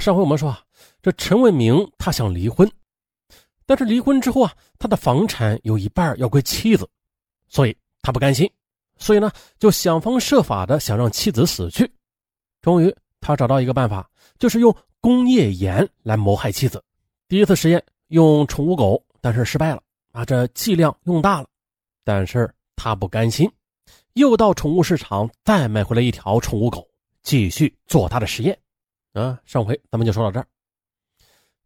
上回我们说啊，这陈卫明他想离婚，但是离婚之后啊，他的房产有一半要归妻子，所以他不甘心，所以呢就想方设法的想让妻子死去。终于他找到一个办法，就是用工业盐来谋害妻子。第一次实验用宠物狗，但是失败了啊，这剂量用大了，但是他不甘心。又到宠物市场再买回来一条宠物狗，继续做他的实验。啊，上回咱们就说到这儿。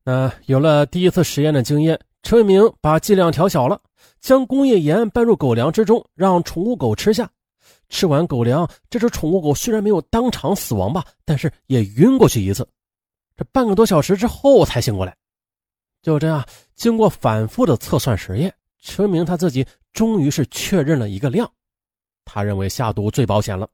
那有了第一次实验的经验，陈伟明把剂量调小了，将工业盐拌入狗粮之中，让宠物狗吃下。吃完狗粮，这只宠物狗虽然没有当场死亡吧，但是也晕过去一次。这半个多小时之后才醒过来。就这样，经过反复的测算实验，陈明他自己终于是确认了一个量。他认为下毒最保险了，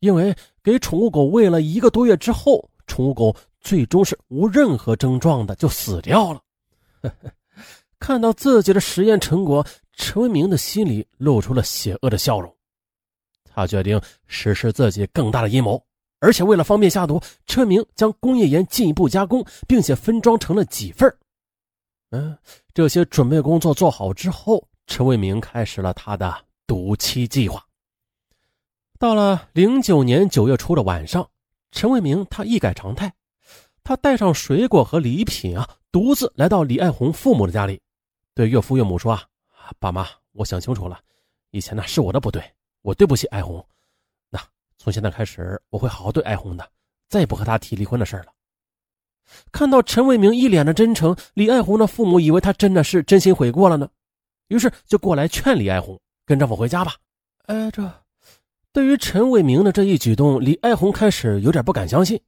因为给宠物狗喂了一个多月之后，宠物狗最终是无任何症状的就死掉了。看到自己的实验成果，陈文明的心里露出了邪恶的笑容。他决定实施自己更大的阴谋，而且为了方便下毒，陈明将工业盐进一步加工，并且分装成了几份嗯，这些准备工作做好之后，陈为明开始了他的毒妻计划。到了零九年九月初的晚上，陈卫明他一改常态，他带上水果和礼品啊，独自来到李爱红父母的家里，对岳父岳母说：“啊，爸妈，我想清楚了，以前呢是我的不对，我对不起爱红。那从现在开始，我会好好对爱红的，再也不和他提离婚的事了。”看到陈卫明一脸的真诚，李爱红的父母以为他真的是真心悔过了呢，于是就过来劝李爱红跟丈夫回家吧。哎，这。对于陈伟明的这一举动，李爱红开始有点不敢相信。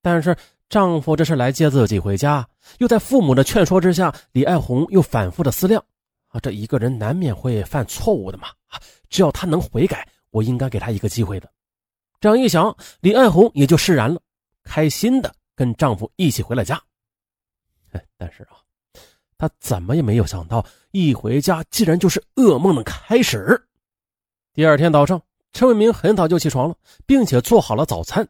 但是丈夫这是来接自己回家，又在父母的劝说之下，李爱红又反复的思量：啊，这一个人难免会犯错误的嘛！只要他能悔改，我应该给他一个机会的。这样一想，李爱红也就释然了，开心的跟丈夫一起回了家。但是啊，她怎么也没有想到，一回家竟然就是噩梦的开始。第二天早上。陈伟明很早就起床了，并且做好了早餐。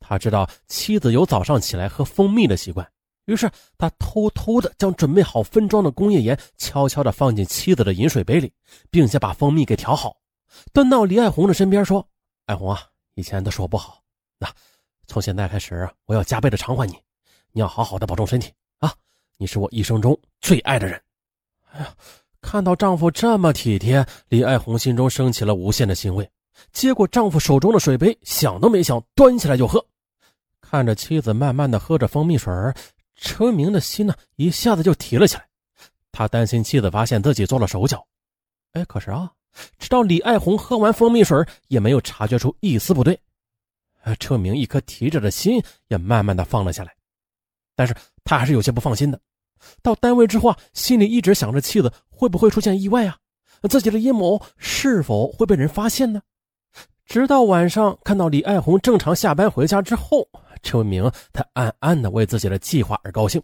他知道妻子有早上起来喝蜂蜜的习惯，于是他偷偷的将准备好分装的工业盐悄悄的放进妻子的饮水杯里，并且把蜂蜜给调好，端到李爱红的身边说：“爱红啊，以前都是我不好，那从现在开始，我要加倍的偿还你。你要好好的保重身体啊！你是我一生中最爱的人。”哎呀，看到丈夫这么体贴，李爱红心中升起了无限的欣慰。接过丈夫手中的水杯，想都没想，端起来就喝。看着妻子慢慢的喝着蜂蜜水车明的心呢一下子就提了起来。他担心妻子发现自己做了手脚。哎，可是啊，直到李爱红喝完蜂蜜水也没有察觉出一丝不对。陈文明一颗提着的心也慢慢的放了下来。但是他还是有些不放心的。到单位之后，心里一直想着妻子会不会出现意外啊？自己的阴谋是否会被人发现呢？直到晚上看到李爱红正常下班回家之后，陈文明他暗暗的为自己的计划而高兴。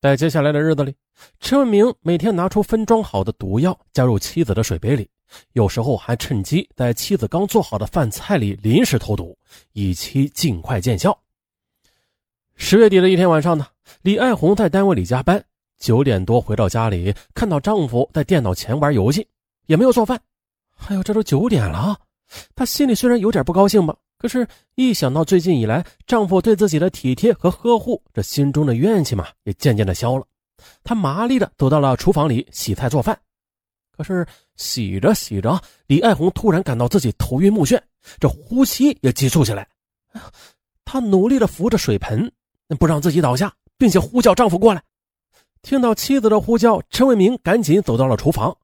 在接下来的日子里，陈文明每天拿出分装好的毒药，加入妻子的水杯里，有时候还趁机在妻子刚做好的饭菜里临时投毒，以期尽快见效。十月底的一天晚上呢，李爱红在单位里加班，九点多回到家里，看到丈夫在电脑前玩游戏，也没有做饭。哎呦，这都九点了。她心里虽然有点不高兴吧，可是，一想到最近以来丈夫对自己的体贴和呵护，这心中的怨气嘛，也渐渐的消了。她麻利的走到了厨房里洗菜做饭，可是洗着洗着，李爱红突然感到自己头晕目眩，这呼吸也急促起来。她努力的扶着水盆，不让自己倒下，并且呼叫丈夫过来。听到妻子的呼叫，陈伟明赶紧走到了厨房。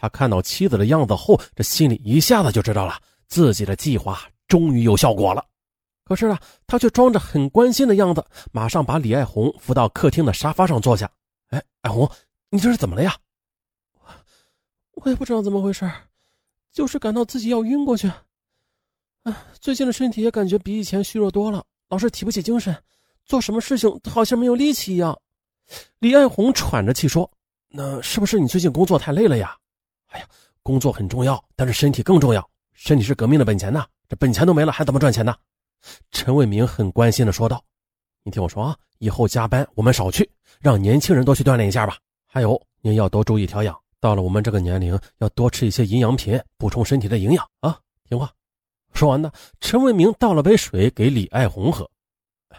他看到妻子的样子后，这心里一下子就知道了自己的计划终于有效果了。可是啊，他却装着很关心的样子，马上把李爱红扶到客厅的沙发上坐下。哎，爱红，你这是怎么了呀？我也不知道怎么回事，就是感到自己要晕过去。啊，最近的身体也感觉比以前虚弱多了，老是提不起精神，做什么事情好像没有力气一样。李爱红喘着气说：“那是不是你最近工作太累了呀？”哎呀，工作很重要，但是身体更重要。身体是革命的本钱呐，这本钱都没了，还怎么赚钱呢？陈伟明很关心的说道。你听我说啊，以后加班我们少去，让年轻人多去锻炼一下吧。还有，您要多注意调养，到了我们这个年龄，要多吃一些营养品，补充身体的营养啊。听话。说完呢，陈为民倒了杯水给李爱红喝。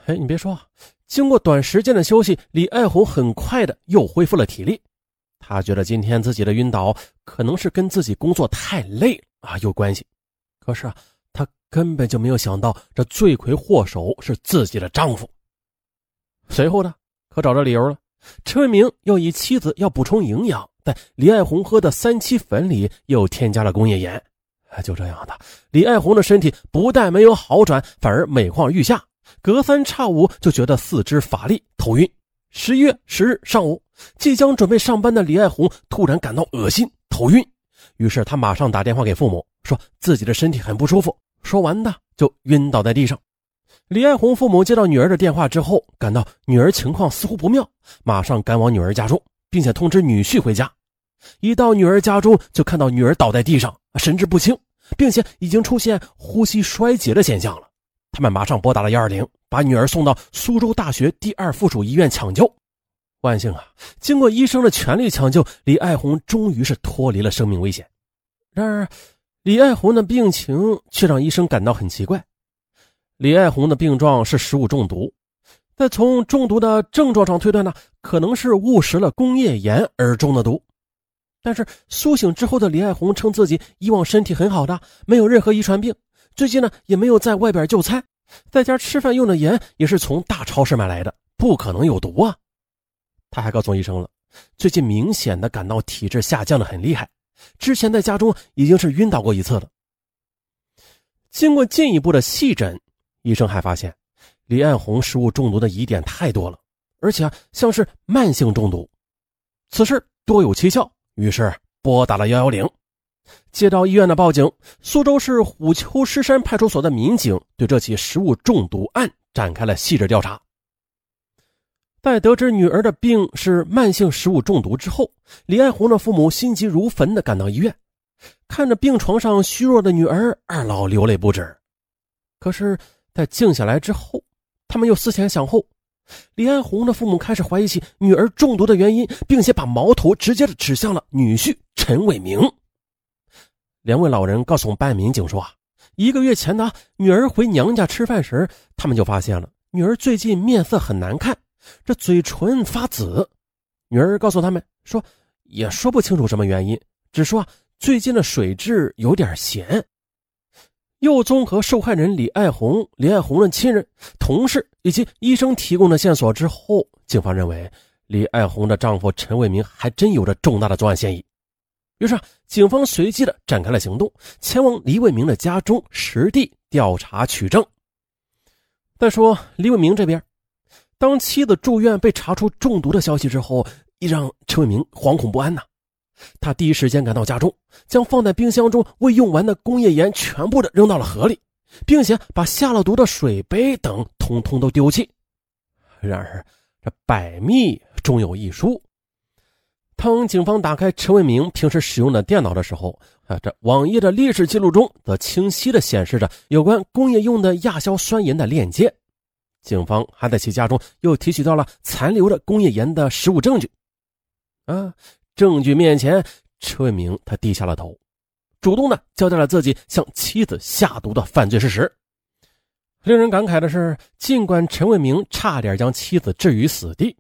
哎，你别说，经过短时间的休息，李爱红很快的又恢复了体力。他觉得今天自己的晕倒可能是跟自己工作太累啊有关系，可是啊，他根本就没有想到这罪魁祸首是自己的丈夫。随后呢，可找着理由了。陈为民又以妻子要补充营养，在李爱红喝的三七粉里又添加了工业盐。就这样的，李爱红的身体不但没有好转，反而每况愈下。隔三差五就觉得四肢乏力、头晕。十一月十日上午，即将准备上班的李爱红突然感到恶心、头晕，于是她马上打电话给父母，说自己的身体很不舒服。说完的就晕倒在地上。李爱红父母接到女儿的电话之后，感到女儿情况似乎不妙，马上赶往女儿家中，并且通知女婿回家。一到女儿家中，就看到女儿倒在地上，神志不清，并且已经出现呼吸衰竭的现象了。他们马上拨打了幺二零，把女儿送到苏州大学第二附属医院抢救。万幸啊，经过医生的全力抢救，李爱红终于是脱离了生命危险。然而，李爱红的病情却让医生感到很奇怪。李爱红的病状是食物中毒，在从中毒的症状上推断呢，可能是误食了工业盐而中的毒。但是苏醒之后的李爱红称自己以往身体很好的，没有任何遗传病。最近呢，也没有在外边就餐，在家吃饭用的盐也是从大超市买来的，不可能有毒啊。他还告诉医生了，最近明显的感到体质下降的很厉害，之前在家中已经是晕倒过一次了。经过进一步的细诊，医生还发现李爱红食物中毒的疑点太多了，而且啊像是慢性中毒，此事多有蹊跷。于是拨打了幺幺零，接到医院的报警，苏州市虎丘狮山派出所的民警对这起食物中毒案展开了细致调查。在得知女儿的病是慢性食物中毒之后，李爱红的父母心急如焚地赶到医院，看着病床上虚弱的女儿，二老流泪不止。可是，在静下来之后，他们又思前想后。李爱红的父母开始怀疑起女儿中毒的原因，并且把矛头直接的指向了女婿陈伟明。两位老人告诉办案民警说：“啊，一个月前呢，女儿回娘家吃饭时，他们就发现了女儿最近面色很难看，这嘴唇发紫。女儿告诉他们说，也说不清楚什么原因，只说啊最近的水质有点咸。”又综合受害人李爱红、李爱红的亲人、同事以及医生提供的线索之后，警方认为李爱红的丈夫陈伟明还真有着重大的作案嫌疑。于是啊，警方随即的展开了行动，前往李伟明的家中实地调查取证。再说李伟明这边，当妻子住院被查出中毒的消息之后，也让陈伟明惶恐不安呐。他第一时间赶到家中，将放在冰箱中未用完的工业盐全部的扔到了河里，并且把下了毒的水杯等通通都丢弃。然而，这百密终有一疏。当警方打开陈伟明平时使用的电脑的时候，啊，这网页的历史记录中则清晰的显示着有关工业用的亚硝酸盐的链接。警方还在其家中又提取到了残留的工业盐的实物证据。啊。证据面前，陈伟明他低下了头，主动的交代了自己向妻子下毒的犯罪事实。令人感慨的是，尽管陈伟明差点将妻子置于死地，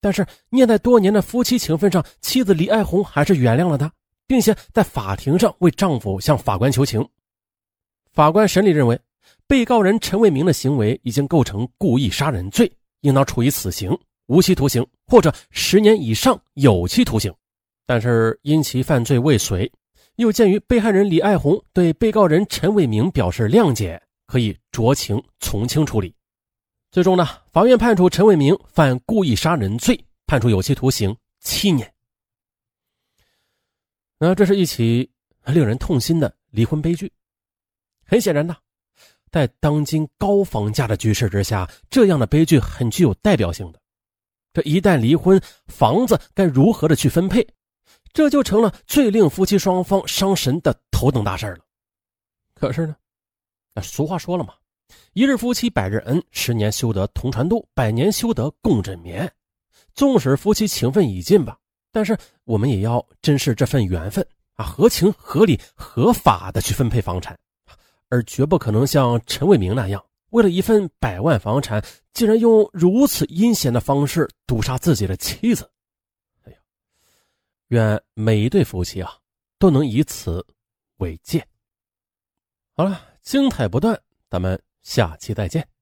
但是念在多年的夫妻情分上，妻子李爱红还是原谅了他，并且在法庭上为丈夫向法官求情。法官审理认为，被告人陈伟明的行为已经构成故意杀人罪，应当处以死刑、无期徒刑或者十年以上有期徒刑。但是因其犯罪未遂，又鉴于被害人李爱红对被告人陈伟明表示谅解，可以酌情从轻处理。最终呢，法院判处陈伟明犯故意杀人罪，判处有期徒刑七年。那这是一起令人痛心的离婚悲剧。很显然呢，在当今高房价的局势之下，这样的悲剧很具有代表性的。这一旦离婚，房子该如何的去分配？这就成了最令夫妻双方伤神的头等大事了。可是呢，那俗话说了嘛，一日夫妻百日恩，十年修得同船渡，百年修得共枕眠。纵使夫妻情分已尽吧，但是我们也要珍视这份缘分啊，合情合理合法的去分配房产，而绝不可能像陈伟明那样，为了一份百万房产，竟然用如此阴险的方式毒杀自己的妻子。哎呀，愿每一对夫妻啊，都能以此为戒。好了，精彩不断，咱们下期再见。